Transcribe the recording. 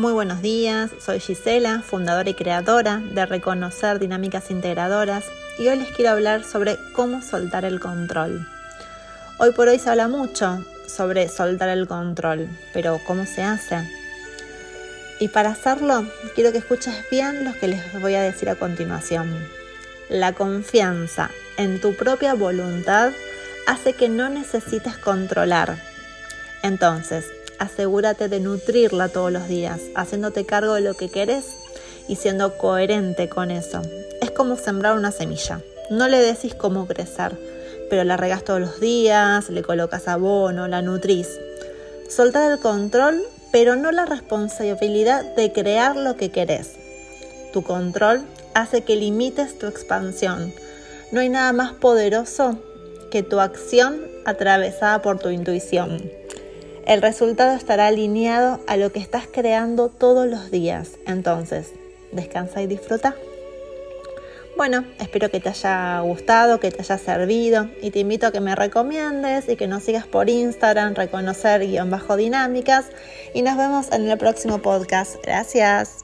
Muy buenos días, soy Gisela, fundadora y creadora de Reconocer Dinámicas Integradoras y hoy les quiero hablar sobre cómo soltar el control. Hoy por hoy se habla mucho sobre soltar el control, pero ¿cómo se hace? Y para hacerlo, quiero que escuches bien lo que les voy a decir a continuación. La confianza en tu propia voluntad hace que no necesites controlar. Entonces, asegúrate de nutrirla todos los días, haciéndote cargo de lo que querés y siendo coherente con eso. Es como sembrar una semilla. No le decís cómo crecer, pero la regas todos los días, le colocas abono, la nutrís. Soltar el control, pero no la responsabilidad de crear lo que querés. Tu control hace que limites tu expansión. No hay nada más poderoso que tu acción atravesada por tu intuición. El resultado estará alineado a lo que estás creando todos los días. Entonces, descansa y disfruta. Bueno, espero que te haya gustado, que te haya servido y te invito a que me recomiendes y que nos sigas por Instagram, reconocer guion bajo dinámicas y nos vemos en el próximo podcast. Gracias.